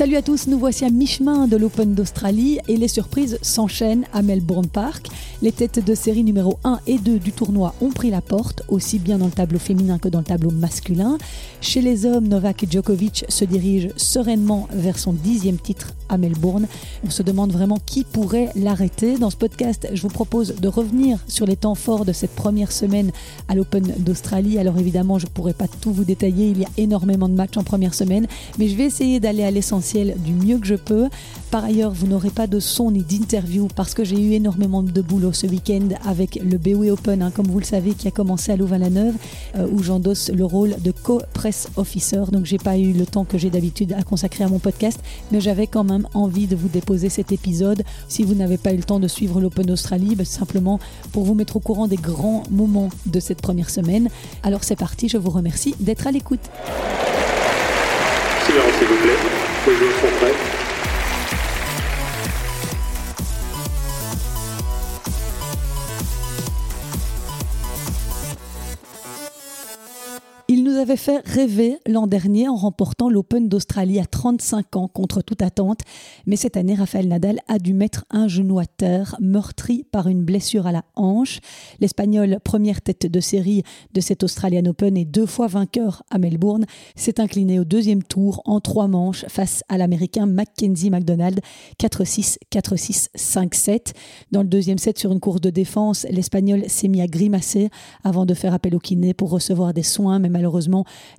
Salut à tous, nous voici à mi-chemin de l'Open d'Australie et les surprises s'enchaînent à Melbourne Park. Les têtes de série numéro 1 et 2 du tournoi ont pris la porte, aussi bien dans le tableau féminin que dans le tableau masculin. Chez les hommes, Novak Djokovic se dirige sereinement vers son dixième titre à Melbourne. On se demande vraiment qui pourrait l'arrêter. Dans ce podcast, je vous propose de revenir sur les temps forts de cette première semaine à l'Open d'Australie. Alors évidemment, je ne pourrai pas tout vous détailler, il y a énormément de matchs en première semaine, mais je vais essayer d'aller à l'essentiel du mieux que je peux. Par ailleurs, vous n'aurez pas de son ni d'interview parce que j'ai eu énormément de boulot ce week-end avec le BOE Open, hein, comme vous le savez, qui a commencé à Louvain-la-Neuve, euh, où j'endosse le rôle de co-press officer. Donc j'ai pas eu le temps que j'ai d'habitude à consacrer à mon podcast, mais j'avais quand même envie de vous déposer cet épisode. Si vous n'avez pas eu le temps de suivre l'Open Australie, ben, simplement pour vous mettre au courant des grands moments de cette première semaine. Alors c'est parti, je vous remercie d'être à l'écoute. Silence s'il vous plaît, les joueurs sont. Avait fait rêver l'an dernier en remportant l'Open d'Australie à 35 ans contre toute attente. Mais cette année, Rafael Nadal a dû mettre un genou à terre, meurtri par une blessure à la hanche. L'Espagnol, première tête de série de cet Australian Open et deux fois vainqueur à Melbourne, s'est incliné au deuxième tour en trois manches face à l'Américain Mackenzie McDonald 4-6, 4-6, 5-7. Dans le deuxième set, sur une course de défense, l'Espagnol s'est mis à grimacer avant de faire appel au kiné pour recevoir des soins, mais malheureusement,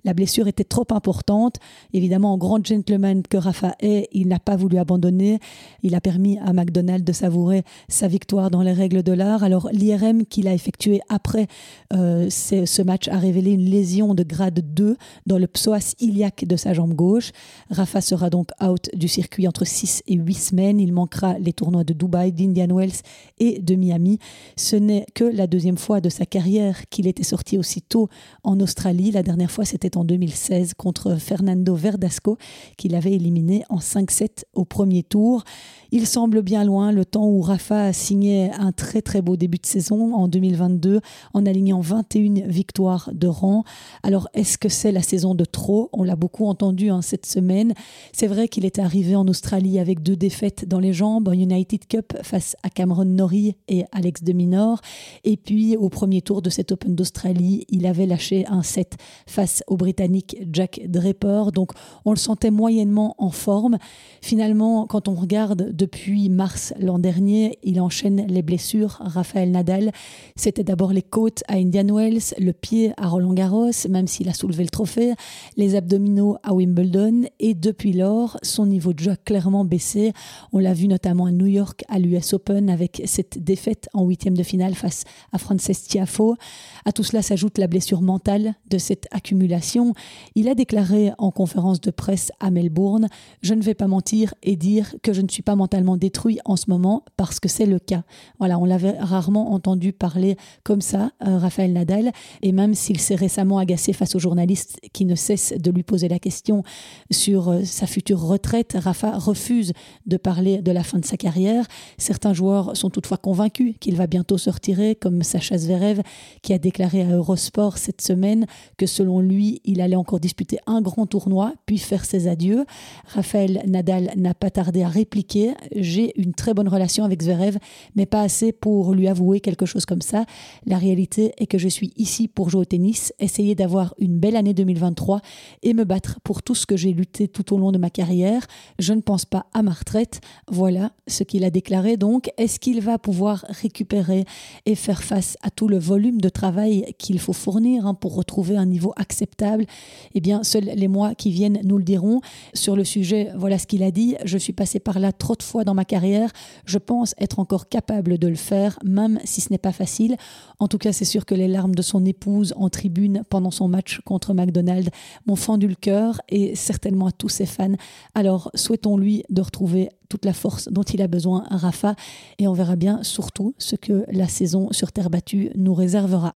la blessure était trop importante. Évidemment, en grand gentleman que Rafa est, il n'a pas voulu abandonner. Il a permis à McDonald de savourer sa victoire dans les règles de l'art. Alors, l'IRM qu'il a effectué après euh, ce match a révélé une lésion de grade 2 dans le psoas iliaque de sa jambe gauche. Rafa sera donc out du circuit entre 6 et 8 semaines. Il manquera les tournois de Dubaï, d'Indian Wells et de Miami. Ce n'est que la deuxième fois de sa carrière qu'il était sorti aussitôt en Australie. La dernière fois, c'était en 2016 contre Fernando Verdasco, qu'il avait éliminé en 5-7 au premier tour. Il semble bien loin le temps où Rafa a signé un très très beau début de saison en 2022 en alignant 21 victoires de rang. Alors est-ce que c'est la saison de trop? On l'a beaucoup entendu hein, cette semaine. C'est vrai qu'il est arrivé en Australie avec deux défaites dans les jambes, en United Cup face à Cameron Norrie et Alex de Minor. Et puis au premier tour de cet Open d'Australie, il avait lâché un set face au Britannique Jack Draper. Donc on le sentait moyennement en forme. Finalement, quand on regarde depuis mars l'an dernier, il enchaîne les blessures. Raphaël Nadal, c'était d'abord les côtes à Indian Wells, le pied à Roland Garros, même s'il a soulevé le trophée, les abdominaux à Wimbledon, et depuis lors, son niveau de jeu a clairement baissé. On l'a vu notamment à New York, à l'US Open, avec cette défaite en huitième de finale face à Frances Tiafo. À tout cela s'ajoute la blessure mentale de cette accumulation. Il a déclaré en conférence de presse à Melbourne Je ne vais pas mentir et dire que je ne suis pas mentalement détruit en ce moment parce que c'est le cas. Voilà, on l'avait rarement entendu parler comme ça, euh, Raphaël Nadal, et même s'il s'est récemment agacé face aux journalistes qui ne cessent de lui poser la question sur euh, sa future retraite, Rafa refuse de parler de la fin de sa carrière. Certains joueurs sont toutefois convaincus qu'il va bientôt se retirer, comme Sacha Zverev qui a déclaré à Eurosport cette semaine que selon lui, il allait encore disputer un grand tournoi puis faire ses adieux. Raphaël Nadal n'a pas tardé à répliquer j'ai une très bonne relation avec Zverev, mais pas assez pour lui avouer quelque chose comme ça. La réalité est que je suis ici pour jouer au tennis, essayer d'avoir une belle année 2023 et me battre pour tout ce que j'ai lutté tout au long de ma carrière. Je ne pense pas à ma retraite. Voilà ce qu'il a déclaré. Donc, est-ce qu'il va pouvoir récupérer et faire face à tout le volume de travail qu'il faut fournir hein, pour retrouver un niveau acceptable? Eh bien, seuls les mois qui viennent nous le diront. Sur le sujet, voilà ce qu'il a dit. Je suis passé par là trop de fois dans ma carrière. Je pense être encore capable de le faire, même si ce n'est pas facile. En tout cas, c'est sûr que les larmes de son épouse en tribune pendant son match contre McDonald's m'ont fendu le cœur et certainement à tous ses fans. Alors, souhaitons-lui de retrouver toute la force dont il a besoin, Rafa, et on verra bien surtout ce que la saison sur terre battue nous réservera.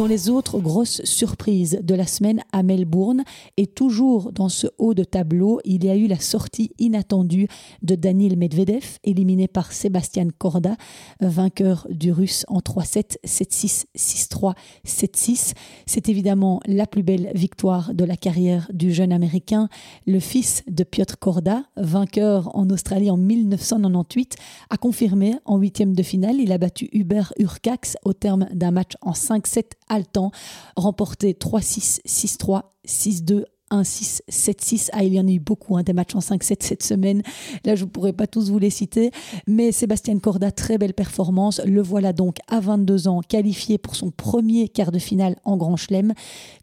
Dans les autres grosses surprises de la semaine à Melbourne, et toujours dans ce haut de tableau, il y a eu la sortie inattendue de Daniil Medvedev, éliminé par Sébastien Korda, vainqueur du russe en 3-7, 7-6, 6-3, 7-6. C'est évidemment la plus belle victoire de la carrière du jeune américain, le fils de Piotr Korda, vainqueur en Australie en 1998, a confirmé en huitième de finale. Il a battu Hubert Urcax au terme d'un match en 5-7 haletant, remporté 3-6, 6-3, 6-2, 1-6, 7-6. Ah, il y en a eu beaucoup, hein, des matchs en 5-7 cette semaine. Là, je ne pourrais pas tous vous les citer. Mais Sébastien Corda, très belle performance. Le voilà donc à 22 ans, qualifié pour son premier quart de finale en Grand Chelem.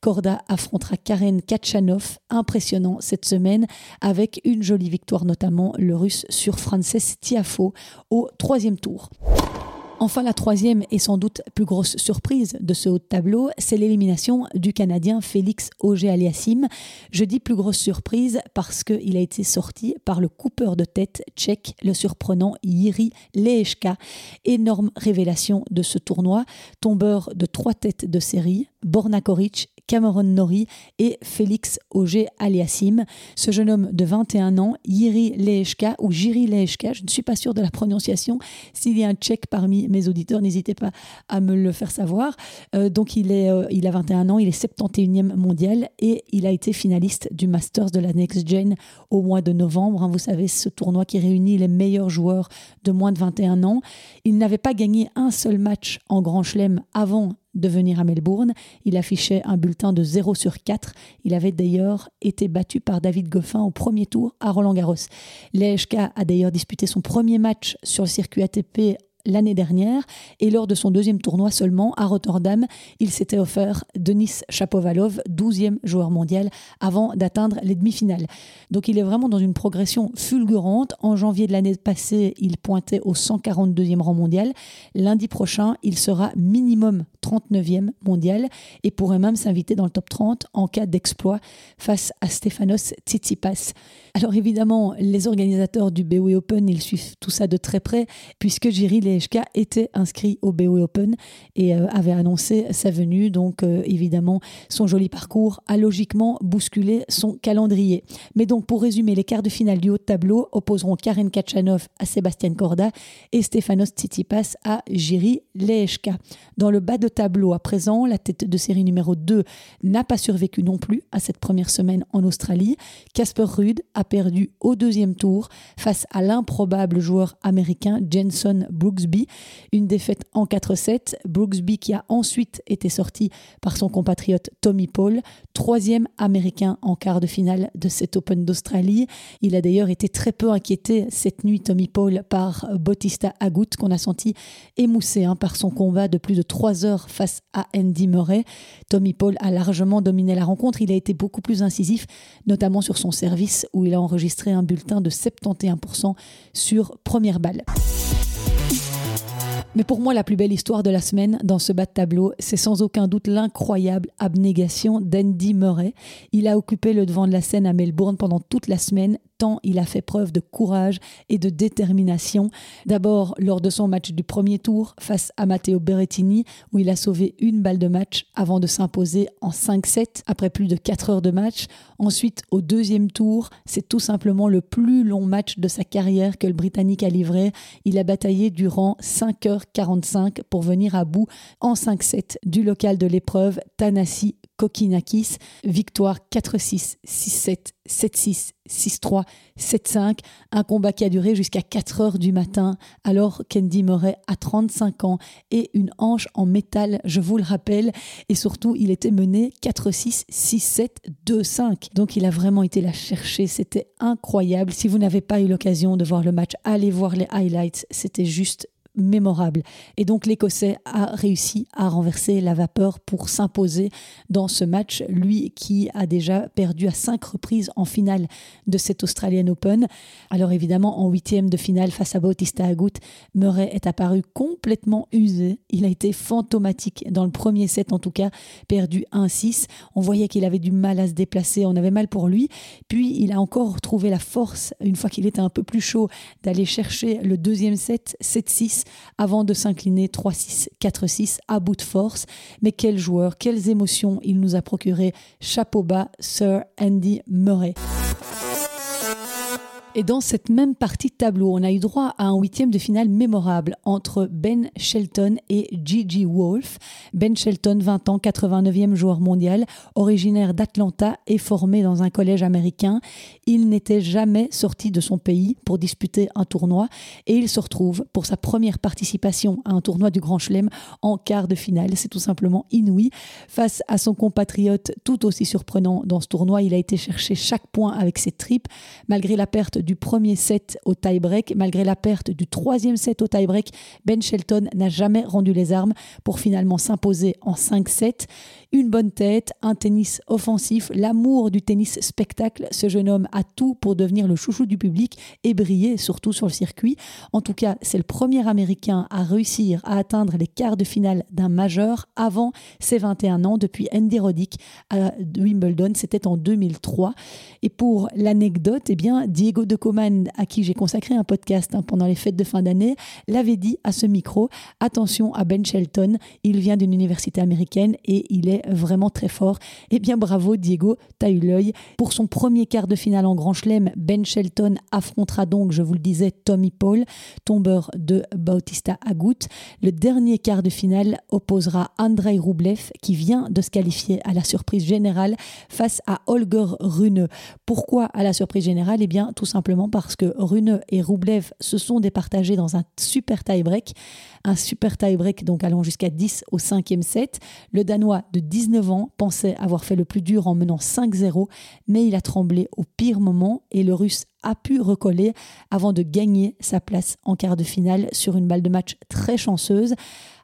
Corda affrontera Karen Kachanov, impressionnant cette semaine, avec une jolie victoire, notamment le russe sur Frances Tiafo au troisième tour. Enfin, la troisième et sans doute plus grosse surprise de ce haut de tableau, c'est l'élimination du Canadien Félix Auger-Aliassime. Je dis plus grosse surprise parce qu'il a été sorti par le coupeur de tête tchèque, le surprenant Yiri Lehechka. Énorme révélation de ce tournoi, tombeur de trois têtes de série, Borna Koric, Cameron Nori et Félix Auger Aliassim. Ce jeune homme de 21 ans, Yiri Lehechka ou Jiri Lehechka, je ne suis pas sûre de la prononciation. S'il y a un tchèque parmi mes auditeurs, n'hésitez pas à me le faire savoir. Euh, donc il, est, euh, il a 21 ans, il est 71e mondial et il a été finaliste du Masters de la Next Gen au mois de novembre. Hein. vous savez, ce tournoi qui réunit les meilleurs joueurs de moins de 21 ans. Il n'avait pas gagné un seul match en Grand Chelem avant de venir à Melbourne. Il affichait un bulletin de 0 sur 4. Il avait d'ailleurs été battu par David Goffin au premier tour à Roland Garros. L'EHK a d'ailleurs disputé son premier match sur le circuit ATP l'année dernière et lors de son deuxième tournoi seulement à Rotterdam, il s'était offert Denis Chapovalov, 12e joueur mondial, avant d'atteindre les demi-finales. Donc il est vraiment dans une progression fulgurante. En janvier de l'année passée, il pointait au 142e rang mondial. Lundi prochain, il sera minimum 39e mondial et pourrait même s'inviter dans le top 30 en cas d'exploit face à Stefanos Tsitsipas. Alors évidemment, les organisateurs du BOE Open, ils suivent tout ça de très près puisque Jiri Lehechka était inscrit au BOE Open et euh, avait annoncé sa venue. Donc euh, évidemment, son joli parcours a logiquement bousculé son calendrier. Mais donc pour résumer, les quarts de finale du haut de tableau opposeront Karen Kachanov à Sébastien Corda et Stefanos Tsitsipas à Jiri Lehechka. Dans le bas de tableau à présent, la tête de série numéro 2 n'a pas survécu non plus à cette première semaine en Australie. Casper Ruud a perdu au deuxième tour face à l'improbable joueur américain Jenson Une défaite en 4-7. Brooksby qui a ensuite été sorti par son compatriote Tommy Paul, troisième américain en quart de finale de cet Open d'Australie. Il a d'ailleurs été très peu inquiété cette nuit, Tommy Paul, par Bautista Agut, qu'on a senti émoussé hein, par son combat de plus de 3 heures face à Andy Murray. Tommy Paul a largement dominé la rencontre. Il a été beaucoup plus incisif, notamment sur son service où il a enregistré un bulletin de 71% sur première balle. Mais pour moi, la plus belle histoire de la semaine dans ce bas de tableau, c'est sans aucun doute l'incroyable abnégation d'Andy Murray. Il a occupé le devant de la scène à Melbourne pendant toute la semaine, tant il a fait preuve de courage et de détermination. D'abord lors de son match du premier tour face à Matteo Berrettini, où il a sauvé une balle de match avant de s'imposer en 5-7 après plus de 4 heures de match. Ensuite, au deuxième tour, c'est tout simplement le plus long match de sa carrière que le Britannique a livré. Il a bataillé durant 5h45 pour venir à bout en 5-7 du local de l'épreuve Tanasi Kokinakis. Victoire 4-6, 6-7, 7-6, 6-3, 7-5. Un combat qui a duré jusqu'à 4 heures du matin, alors Candy Murray a 35 ans et une hanche en métal, je vous le rappelle. Et surtout, il était mené 4-6, 6-7, 2-5. Donc il a vraiment été la chercher. C'était incroyable. Si vous n'avez pas eu l'occasion de voir le match, allez voir les highlights. C'était juste mémorable. Et donc l'Écossais a réussi à renverser la vapeur pour s'imposer dans ce match, lui qui a déjà perdu à cinq reprises en finale de cet Australian Open. Alors évidemment, en huitième de finale face à Bautista Agut, Murray est apparu complètement usé. Il a été fantomatique dans le premier set en tout cas, perdu 1-6. On voyait qu'il avait du mal à se déplacer, on avait mal pour lui. Puis il a encore trouvé la force, une fois qu'il était un peu plus chaud, d'aller chercher le deuxième set, 7-6 avant de s'incliner 3-6, 4-6 à bout de force. Mais quel joueur, quelles émotions il nous a procuré. Chapeau bas, Sir Andy Murray. Et dans cette même partie de tableau, on a eu droit à un huitième de finale mémorable entre Ben Shelton et Gigi Wolf. Ben Shelton, 20 ans, 89e joueur mondial, originaire d'Atlanta et formé dans un collège américain. Il n'était jamais sorti de son pays pour disputer un tournoi et il se retrouve pour sa première participation à un tournoi du Grand Chelem en quart de finale. C'est tout simplement inouï. Face à son compatriote tout aussi surprenant dans ce tournoi, il a été chercher chaque point avec ses tripes malgré la perte du premier set au tie-break. Malgré la perte du troisième set au tie-break, Ben Shelton n'a jamais rendu les armes pour finalement s'imposer en 5-7 une bonne tête, un tennis offensif, l'amour du tennis spectacle. Ce jeune homme a tout pour devenir le chouchou du public et briller surtout sur le circuit. En tout cas, c'est le premier Américain à réussir à atteindre les quarts de finale d'un majeur avant ses 21 ans depuis Andy Roddick à Wimbledon. C'était en 2003. Et pour l'anecdote, eh bien, Diego de Coman, à qui j'ai consacré un podcast hein, pendant les fêtes de fin d'année, l'avait dit à ce micro, attention à Ben Shelton, il vient d'une université américaine et il est vraiment très fort. Eh bien bravo Diego, t'as eu l'œil. Pour son premier quart de finale en Grand Chelem, Ben Shelton affrontera donc, je vous le disais, Tommy Paul, tombeur de Bautista Agut. Le dernier quart de finale opposera Andrei Rublev qui vient de se qualifier à la surprise générale face à Holger Rune. Pourquoi à la surprise générale? Eh bien tout simplement parce que Rune et Rublev se sont départagés dans un super tie-break un super tie-break, donc allant jusqu'à 10 au cinquième set. Le Danois de 19 ans pensait avoir fait le plus dur en menant 5-0, mais il a tremblé au pire moment et le Russe a pu recoller avant de gagner sa place en quart de finale sur une balle de match très chanceuse.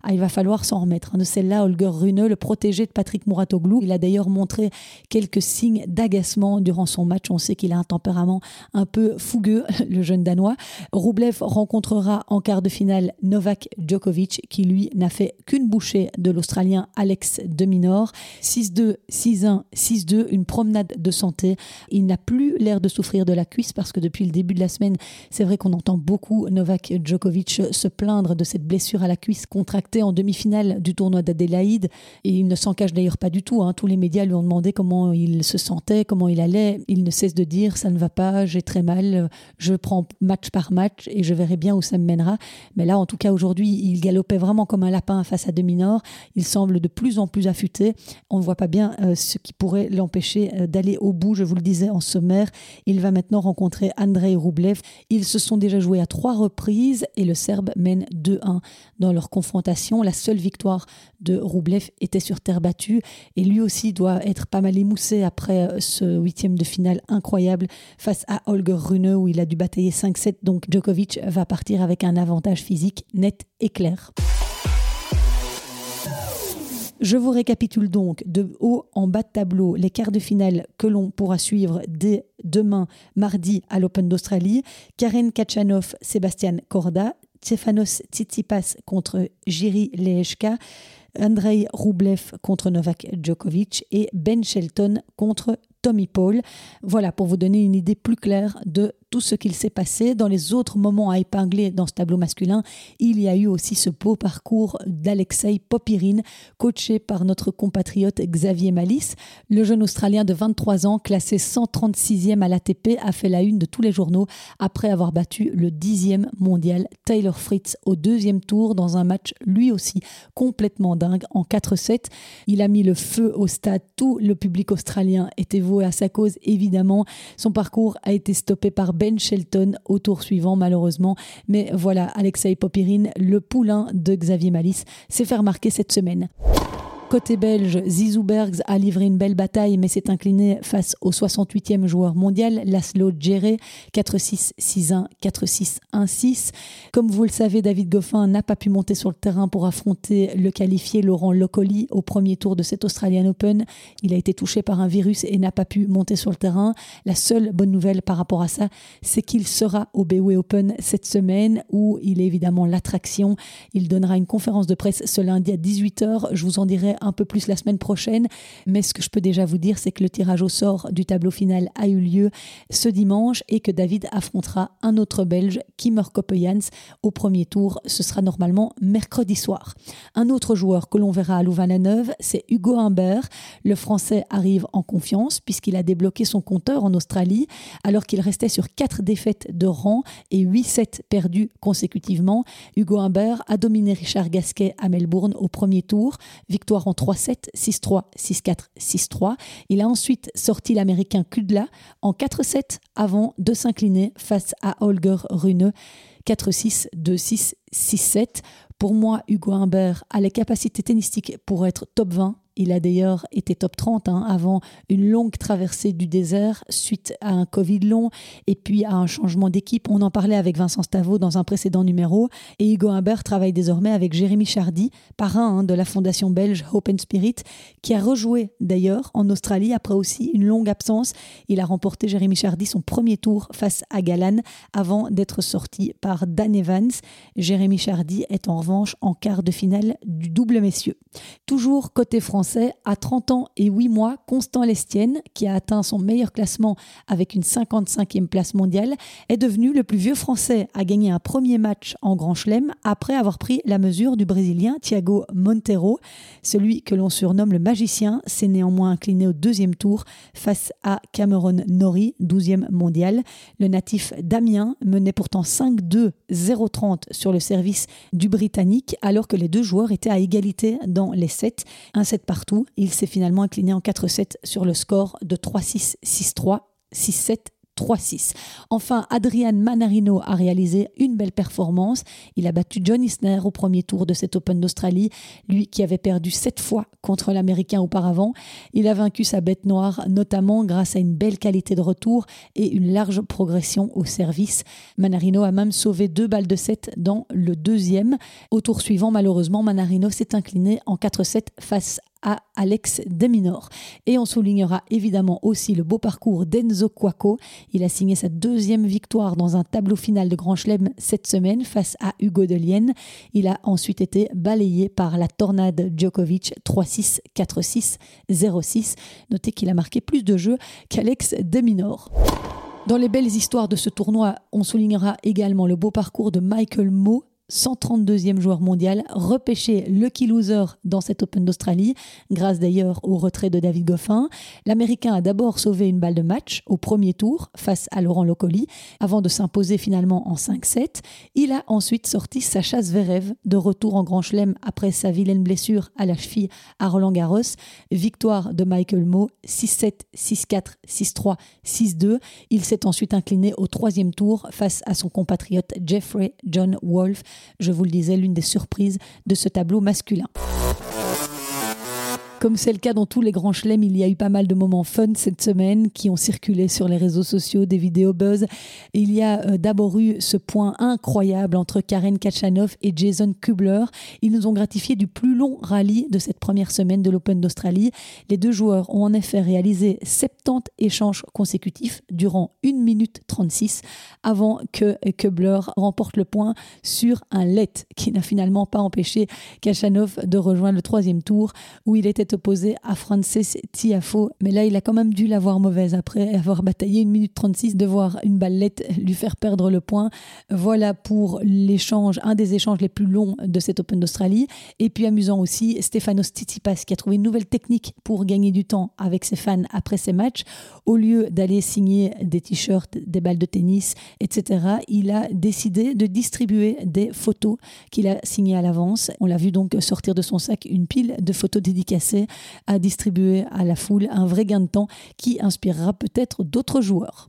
Ah, il va falloir s'en remettre. De celle-là, Holger Rune, le protégé de Patrick Mouratoglou, il a d'ailleurs montré quelques signes d'agacement durant son match. On sait qu'il a un tempérament un peu fougueux, le jeune Danois. Roublev rencontrera en quart de finale Novak Djokovic, qui lui n'a fait qu'une bouchée de l'Australien Alex de Minor. 6-2, 6-1, 6-2, une promenade de santé. Il n'a plus l'air de souffrir de la cuisse parce que depuis le début de la semaine, c'est vrai qu'on entend beaucoup Novak Djokovic se plaindre de cette blessure à la cuisse contractée en demi-finale du tournoi d'Adélaïde et il ne s'en cache d'ailleurs pas du tout. Hein. Tous les médias lui ont demandé comment il se sentait, comment il allait. Il ne cesse de dire ça ne va pas, j'ai très mal, je prends match par match et je verrai bien où ça me mènera. Mais là, en tout cas, aujourd'hui, il galopait vraiment comme un lapin face à Demi-Nord. Il semble de plus en plus affûté. On ne voit pas bien euh, ce qui pourrait l'empêcher euh, d'aller au bout. Je vous le disais en sommaire, il va maintenant rencontrer Andrei Rublev. Ils se sont déjà joués à trois reprises et le Serbe mène 2-1 dans leur confrontation la seule victoire de Roublev était sur terre battue et lui aussi doit être pas mal émoussé après euh, ce huitième de finale incroyable face à Holger Rune où il a dû batailler 5-7. Donc Djokovic va partir avec un avantage physique net et clair. Je vous récapitule donc de haut en bas de tableau les quarts de finale que l'on pourra suivre dès demain, mardi, à l'Open d'Australie. Karen Kachanov, Sébastien Korda, Stefanos Tsitsipas contre Jiri Lehechka, Andrei Rublev contre Novak Djokovic et Ben Shelton contre Tommy Paul. Voilà pour vous donner une idée plus claire de tout ce qu'il s'est passé. Dans les autres moments à épingler dans ce tableau masculin, il y a eu aussi ce beau parcours d'Alexei Popirine, coaché par notre compatriote Xavier Malice. Le jeune Australien de 23 ans, classé 136e à l'ATP, a fait la une de tous les journaux après avoir battu le 10e mondial Taylor Fritz au deuxième tour dans un match lui aussi complètement dingue en 4-7. Il a mis le feu au stade. Tout le public australien était voué à sa cause, évidemment. Son parcours a été stoppé par ben Shelton au tour suivant, malheureusement. Mais voilà, Alexei Popirine, le poulain de Xavier Malice, s'est fait remarquer cette semaine. Côté belge, Zizou Bergs a livré une belle bataille mais s'est incliné face au 68e joueur mondial, Laszlo Djere, 4-6, 6-1, 4-6, 1-6. Comme vous le savez, David Goffin n'a pas pu monter sur le terrain pour affronter le qualifié Laurent Locoli au premier tour de cet Australian Open. Il a été touché par un virus et n'a pas pu monter sur le terrain. La seule bonne nouvelle par rapport à ça, c'est qu'il sera au BOE Open cette semaine où il est évidemment l'attraction. Il donnera une conférence de presse ce lundi à 18h. Je vous en dirai un peu plus la semaine prochaine. Mais ce que je peux déjà vous dire, c'est que le tirage au sort du tableau final a eu lieu ce dimanche et que David affrontera un autre Belge, Kimmer Koppejans, au premier tour. Ce sera normalement mercredi soir. Un autre joueur que l'on verra à Louvain-la-Neuve, c'est Hugo Humbert. Le Français arrive en confiance puisqu'il a débloqué son compteur en Australie alors qu'il restait sur quatre défaites de rang et 8 sets perdus consécutivement. Hugo Humbert a dominé Richard Gasquet à Melbourne au premier tour. Victoire en 3-7, 6-3, 6-4, 6-3. Il a ensuite sorti l'américain Kudla en 4-7 avant de s'incliner face à Holger Rune 4-6, 2-6, 6-7. Pour moi, Hugo Humbert a les capacités tennistiques pour être top 20 il a d'ailleurs été top 30 hein, avant une longue traversée du désert suite à un Covid long et puis à un changement d'équipe. On en parlait avec Vincent Stavo dans un précédent numéro. Et Hugo Humbert travaille désormais avec Jérémy Chardy, parrain hein, de la fondation belge Hope and Spirit, qui a rejoué d'ailleurs en Australie après aussi une longue absence. Il a remporté Jérémy Chardy son premier tour face à Galan avant d'être sorti par Dan Evans. Jérémy Chardy est en revanche en quart de finale du double messieurs. Toujours côté français à 30 ans et 8 mois, Constant Lestienne, qui a atteint son meilleur classement avec une 55e place mondiale, est devenu le plus vieux Français à gagner un premier match en Grand Chelem après avoir pris la mesure du Brésilien Thiago Monteiro. Celui que l'on surnomme le magicien s'est néanmoins incliné au deuxième tour face à Cameron Norrie, 12e mondial. Le natif Damien menait pourtant 5-2, 0-30 sur le service du Britannique alors que les deux joueurs étaient à égalité dans les sets. Un set partout. Il s'est finalement incliné en 4-7 sur le score de 3-6, 6-3, 6-7 3-6. Enfin, Adrian Manarino a réalisé une belle performance. Il a battu John Isner au premier tour de cet Open d'Australie, lui qui avait perdu sept fois contre l'Américain auparavant. Il a vaincu sa bête noire, notamment grâce à une belle qualité de retour et une large progression au service. Manarino a même sauvé deux balles de 7 dans le deuxième. Au tour suivant, malheureusement, Manarino s'est incliné en 4-7 face à Alex Deminor. Et on soulignera évidemment aussi le beau parcours d'Enzo Quaco. Il a signé sa deuxième victoire dans un tableau final de Grand Chelem cette semaine face à Hugo Delienne. Il a ensuite été balayé par la tornade Djokovic 3-6, 4-6, 0-6. Notez qu'il a marqué plus de jeux qu'Alex Deminor. Dans les belles histoires de ce tournoi, on soulignera également le beau parcours de Michael Moe, 132e joueur mondial, repêché lucky loser dans cet Open d'Australie, grâce d'ailleurs au retrait de David Goffin. L'Américain a d'abord sauvé une balle de match au premier tour face à Laurent Locoli, avant de s'imposer finalement en 5-7. Il a ensuite sorti Sacha Zverev de retour en Grand Chelem après sa vilaine blessure à la cheville à Roland Garros. Victoire de Michael Moe 6-7, 6-4, 6-3, 6-2. Il s'est ensuite incliné au troisième tour face à son compatriote Jeffrey John Wolf je vous le disais, l'une des surprises de ce tableau masculin. Comme c'est le cas dans tous les grands chelems, il y a eu pas mal de moments fun cette semaine qui ont circulé sur les réseaux sociaux, des vidéos buzz. il y a euh, d'abord eu ce point incroyable entre Karen Kachanov et Jason Kubler. Ils nous ont gratifié du plus long rallye de cette première semaine de l'Open d'Australie. Les deux joueurs ont en effet réalisé 70 échanges consécutifs durant 1 minute 36 avant que Kubler remporte le point sur un let qui n'a finalement pas empêché Kachanov de rejoindre le troisième tour où il était opposé à Frances Tiafo. Mais là, il a quand même dû l'avoir mauvaise après avoir bataillé une minute 36 de voir une ballette lui faire perdre le point. Voilà pour l'échange, un des échanges les plus longs de cet Open d'Australie. Et puis amusant aussi, Stefanos Tsitsipas qui a trouvé une nouvelle technique pour gagner du temps avec ses fans après ses matchs. Au lieu d'aller signer des t-shirts, des balles de tennis, etc., il a décidé de distribuer des photos qu'il a signées à l'avance. On l'a vu donc sortir de son sac une pile de photos dédicacées à distribuer à la foule un vrai gain de temps qui inspirera peut-être d'autres joueurs.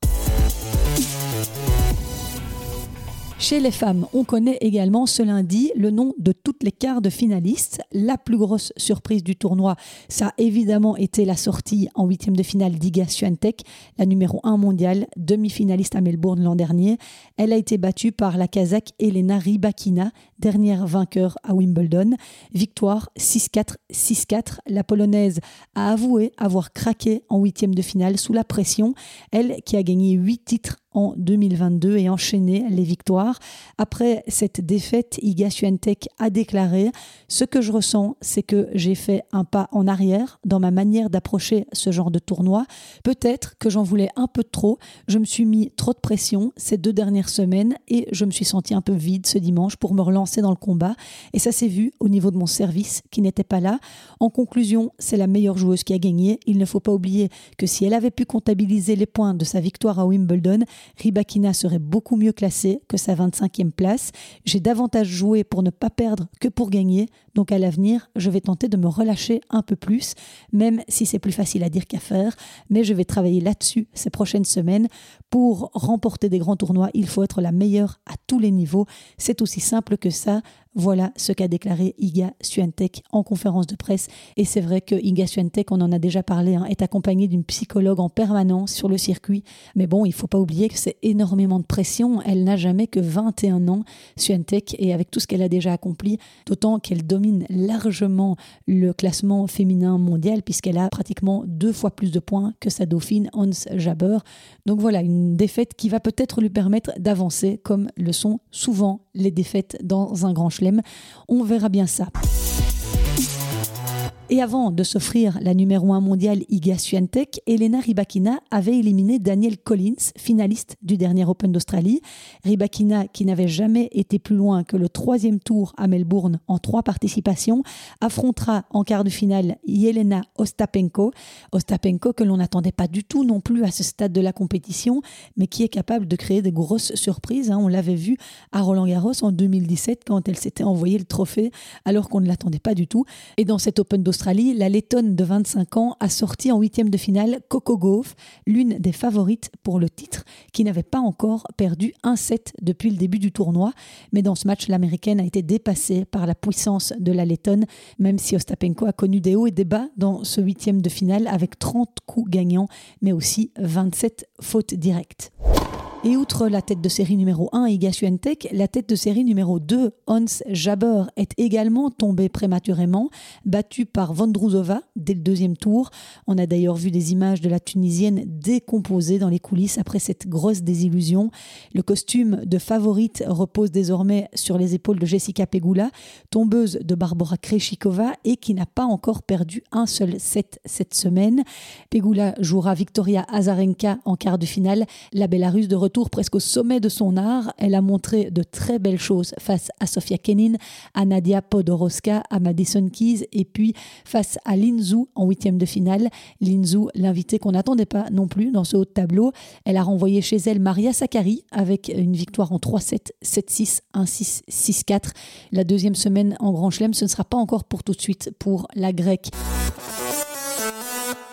Chez les femmes, on connaît également ce lundi le nom de toutes les quarts de finalistes. La plus grosse surprise du tournoi, ça a évidemment été la sortie en huitième de finale d'Iga Swiatek, la numéro 1 mondiale, demi-finaliste à Melbourne l'an dernier. Elle a été battue par la Kazakh Elena Rybakina, dernière vainqueur à Wimbledon. Victoire 6-4, 6-4. La Polonaise a avoué avoir craqué en huitième de finale sous la pression. Elle qui a gagné huit titres en 2022 et enchaîner les victoires. Après cette défaite, Iga Swiatek a déclaré Ce que je ressens, c'est que j'ai fait un pas en arrière dans ma manière d'approcher ce genre de tournoi. Peut-être que j'en voulais un peu trop. Je me suis mis trop de pression ces deux dernières semaines et je me suis senti un peu vide ce dimanche pour me relancer dans le combat. Et ça s'est vu au niveau de mon service qui n'était pas là. En conclusion, c'est la meilleure joueuse qui a gagné. Il ne faut pas oublier que si elle avait pu comptabiliser les points de sa victoire à Wimbledon, Ribakina serait beaucoup mieux classée que sa 25e place. J'ai davantage joué pour ne pas perdre que pour gagner. Donc à l'avenir, je vais tenter de me relâcher un peu plus, même si c'est plus facile à dire qu'à faire. Mais je vais travailler là-dessus ces prochaines semaines. Pour remporter des grands tournois, il faut être la meilleure à tous les niveaux. C'est aussi simple que ça. Voilà ce qu'a déclaré Iga Swiatek en conférence de presse. Et c'est vrai que Iga Swiatek, on en a déjà parlé, hein, est accompagnée d'une psychologue en permanence sur le circuit. Mais bon, il faut pas oublier que c'est énormément de pression. Elle n'a jamais que 21 ans, Swiatek, et avec tout ce qu'elle a déjà accompli, d'autant qu'elle domine largement le classement féminin mondial, puisqu'elle a pratiquement deux fois plus de points que sa dauphine Hans Jabber. Donc voilà, une défaite qui va peut-être lui permettre d'avancer, comme le sont souvent les défaites dans un grand chelem. On verra bien ça. Et avant de s'offrir la numéro 1 mondiale Iga Swiatek, Elena Rybakina avait éliminé Daniel Collins, finaliste du dernier Open d'Australie. Rybakina, qui n'avait jamais été plus loin que le troisième tour à Melbourne en trois participations, affrontera en quart de finale Yelena Ostapenko. Ostapenko que l'on n'attendait pas du tout non plus à ce stade de la compétition, mais qui est capable de créer des grosses surprises. Hein. On l'avait vu à Roland Garros en 2017 quand elle s'était envoyé le trophée alors qu'on ne l'attendait pas du tout. Et dans cet Open d'Australie, la lettonne de 25 ans a sorti en huitième de finale Coco Gauff, l'une des favorites pour le titre, qui n'avait pas encore perdu un set depuis le début du tournoi. Mais dans ce match, l'américaine a été dépassée par la puissance de la lettonne, même si Ostapenko a connu des hauts et des bas dans ce huitième de finale avec 30 coups gagnants, mais aussi 27 fautes directes. Et outre la tête de série numéro 1, Iga la tête de série numéro 2, Hans Jabber, est également tombée prématurément, battue par Vondrouzova dès le deuxième tour. On a d'ailleurs vu des images de la Tunisienne décomposée dans les coulisses après cette grosse désillusion. Le costume de favorite repose désormais sur les épaules de Jessica Pegula, tombeuse de Barbara Krejcikova et qui n'a pas encore perdu un seul set cette semaine. Pegula jouera Victoria Azarenka en quart de finale. La Bélarusse de retour presque au sommet de son art. Elle a montré de très belles choses face à Sofia Kenin, à Nadia Podoroska, à Madison Keys et puis face à Linzou en huitième de finale. Linzou, l'invité qu'on n'attendait pas non plus dans ce haut de tableau. Elle a renvoyé chez elle Maria Sakkari avec une victoire en 3-7, 7-6, 1-6, 6-4. La deuxième semaine en Grand Chelem, ce ne sera pas encore pour tout de suite pour la grecque.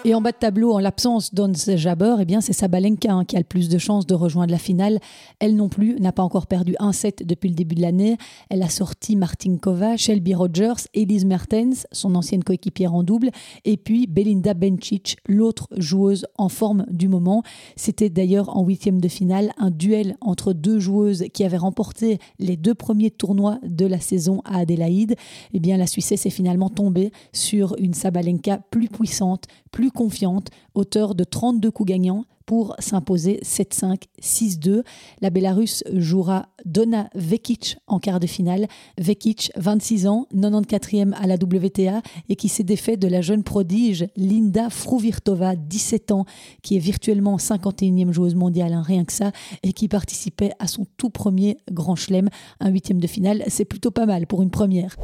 Et en bas de tableau, en l'absence d'Ons Jabber, eh bien c'est Sabalenka hein, qui a le plus de chances de rejoindre la finale. Elle non plus n'a pas encore perdu un set depuis le début de l'année. Elle a sorti Martinkova, Shelby Rogers, Elise Mertens, son ancienne coéquipière en double, et puis Belinda Bencic, l'autre joueuse en forme du moment. C'était d'ailleurs en huitième de finale un duel entre deux joueuses qui avaient remporté les deux premiers tournois de la saison à Adélaïde. Eh bien la Suissesse est finalement tombée sur une Sabalenka plus puissante, plus confiante, auteur de 32 coups gagnants pour s'imposer 7-5, 6-2. La Bélarusse jouera Donna Vekic en quart de finale. Vekic, 26 ans, 94e à la WTA et qui s'est défait de la jeune prodige Linda Fruvirtova, 17 ans, qui est virtuellement 51e joueuse mondiale, hein, rien que ça, et qui participait à son tout premier grand chelem, un huitième de finale. C'est plutôt pas mal pour une première.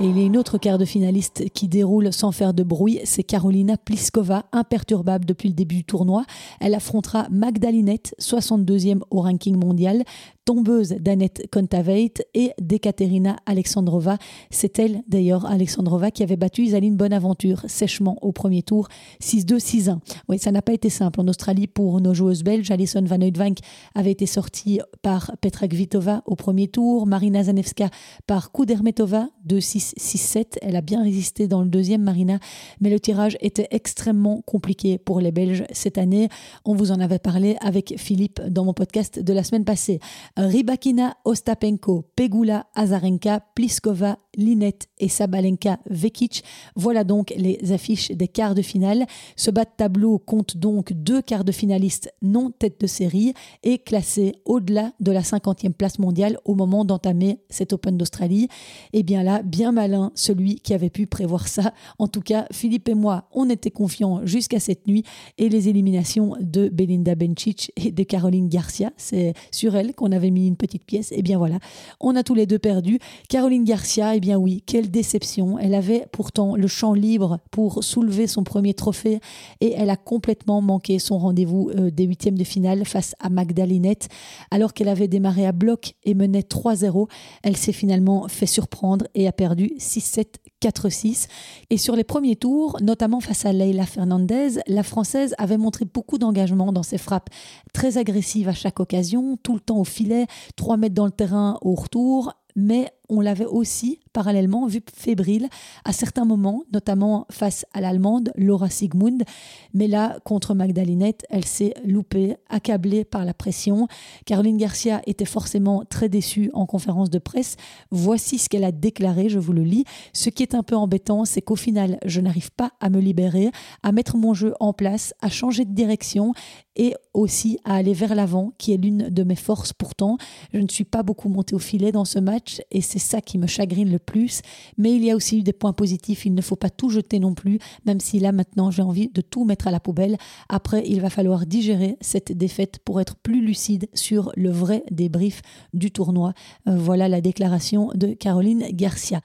Et il y a une autre quart de finaliste qui déroule sans faire de bruit, c'est Carolina Pliskova, imperturbable depuis le début du tournoi. Elle affrontera Magdalinette, 62e au ranking mondial tombeuse d'Annette Kontaveit et d'Ekaterina Alexandrova. C'est elle, d'ailleurs, Alexandrova, qui avait battu Isaline Bonaventure sèchement au premier tour, 6-2, 6-1. Oui, ça n'a pas été simple en Australie pour nos joueuses belges. Alison Van Oudvank avait été sortie par Petra Kvitova au premier tour, Marina Zanevska par Kudermetova, 2-6, 6-7. Elle a bien résisté dans le deuxième, Marina, mais le tirage était extrêmement compliqué pour les Belges cette année. On vous en avait parlé avec Philippe dans mon podcast de la semaine passée. Rybakina, Ostapenko, Pegula, Azarenka, Pliskova, Linette et Sabalenka Vekic. Voilà donc les affiches des quarts de finale. Ce bas de tableau compte donc deux quarts de finalistes non tête de série et classés au-delà de la 50e place mondiale au moment d'entamer cet Open d'Australie. Et eh bien là, bien malin celui qui avait pu prévoir ça. En tout cas, Philippe et moi, on était confiants jusqu'à cette nuit et les éliminations de Belinda Bencic et de Caroline Garcia, c'est sur elle qu'on avait mis une petite pièce. Eh bien voilà, on a tous les deux perdu. Caroline Garcia, eh bien oui, quelle déception. Elle avait pourtant le champ libre pour soulever son premier trophée et elle a complètement manqué son rendez-vous euh, des huitièmes de finale face à Magdalinette. Alors qu'elle avait démarré à bloc et menait 3-0, elle s'est finalement fait surprendre et a perdu 6-7, 4-6. Et sur les premiers tours, notamment face à Leila Fernandez, la Française avait montré beaucoup d'engagement dans ses frappes, très agressives à chaque occasion, tout le temps au filet, 3 mètres dans le terrain au retour, mais on l'avait aussi parallèlement vu fébrile à certains moments, notamment face à l'Allemande Laura Sigmund. Mais là, contre Magdalinette, elle s'est loupée, accablée par la pression. Caroline Garcia était forcément très déçue en conférence de presse. Voici ce qu'elle a déclaré, je vous le lis. Ce qui est un peu embêtant, c'est qu'au final, je n'arrive pas à me libérer, à mettre mon jeu en place, à changer de direction et aussi à aller vers l'avant, qui est l'une de mes forces pourtant. Je ne suis pas beaucoup montée au filet dans ce match et c'est ça qui me chagrine le plus. Mais il y a aussi eu des points positifs. Il ne faut pas tout jeter non plus, même si là maintenant j'ai envie de tout mettre à la poubelle. Après, il va falloir digérer cette défaite pour être plus lucide sur le vrai débrief du tournoi. Euh, voilà la déclaration de Caroline Garcia.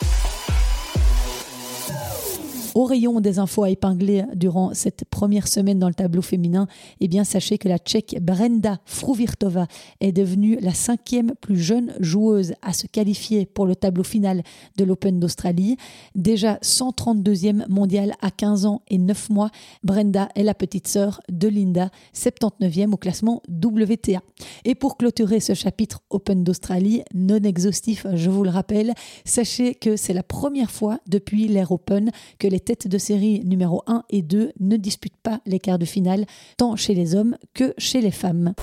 Au rayon des infos à épingler durant cette première semaine dans le tableau féminin, eh bien sachez que la Tchèque Brenda Fruvirtova est devenue la cinquième plus jeune joueuse à se qualifier pour le tableau final de l'Open d'Australie. Déjà 132e mondiale à 15 ans et 9 mois, Brenda est la petite sœur de Linda, 79e au classement WTA. Et pour clôturer ce chapitre Open d'Australie, non exhaustif, je vous le rappelle, sachez que c'est la première fois depuis l'Air Open que les têtes de série numéro 1 et 2 ne disputent pas les quarts de finale, tant chez les hommes que chez les femmes.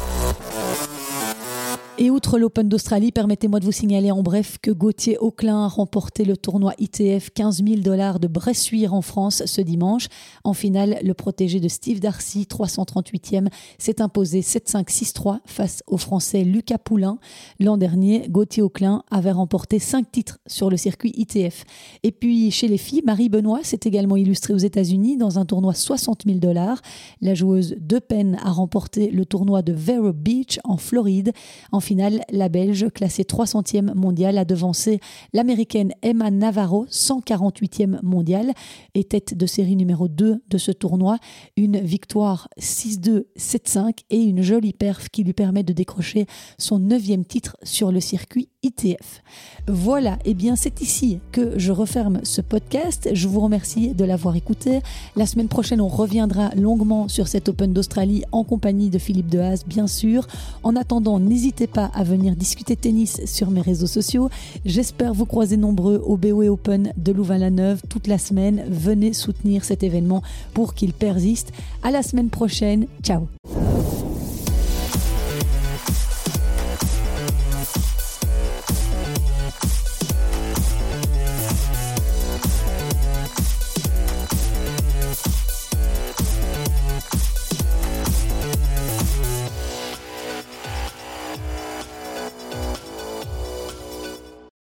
Et outre l'Open d'Australie, permettez-moi de vous signaler en bref que Gauthier Auclin a remporté le tournoi ITF 15 000 dollars de Bressuire en France ce dimanche. En finale, le protégé de Steve Darcy, 338e, s'est imposé 7-5-6-3 face au Français Lucas Poulain. L'an dernier, Gauthier Auclin avait remporté 5 titres sur le circuit ITF. Et puis chez les filles, Marie Benoît s'est également illustrée aux États-Unis dans un tournoi 60 000 dollars. La joueuse de peine a remporté le tournoi de Vero Beach en Floride. Finale, la Belge, classée 300e mondiale, a devancé l'américaine Emma Navarro, 148e mondiale, et tête de série numéro 2 de ce tournoi. Une victoire 6-2, 7-5 et une jolie perf qui lui permet de décrocher son neuvième titre sur le circuit ITF. Voilà, et eh bien c'est ici que je referme ce podcast. Je vous remercie de l'avoir écouté. La semaine prochaine, on reviendra longuement sur cet Open d'Australie en compagnie de Philippe Dehaze, bien sûr. En attendant, n'hésitez pas à venir discuter tennis sur mes réseaux sociaux. J'espère vous croiser nombreux au BOE Open de Louvain-la-Neuve toute la semaine. Venez soutenir cet événement pour qu'il persiste. À la semaine prochaine. Ciao.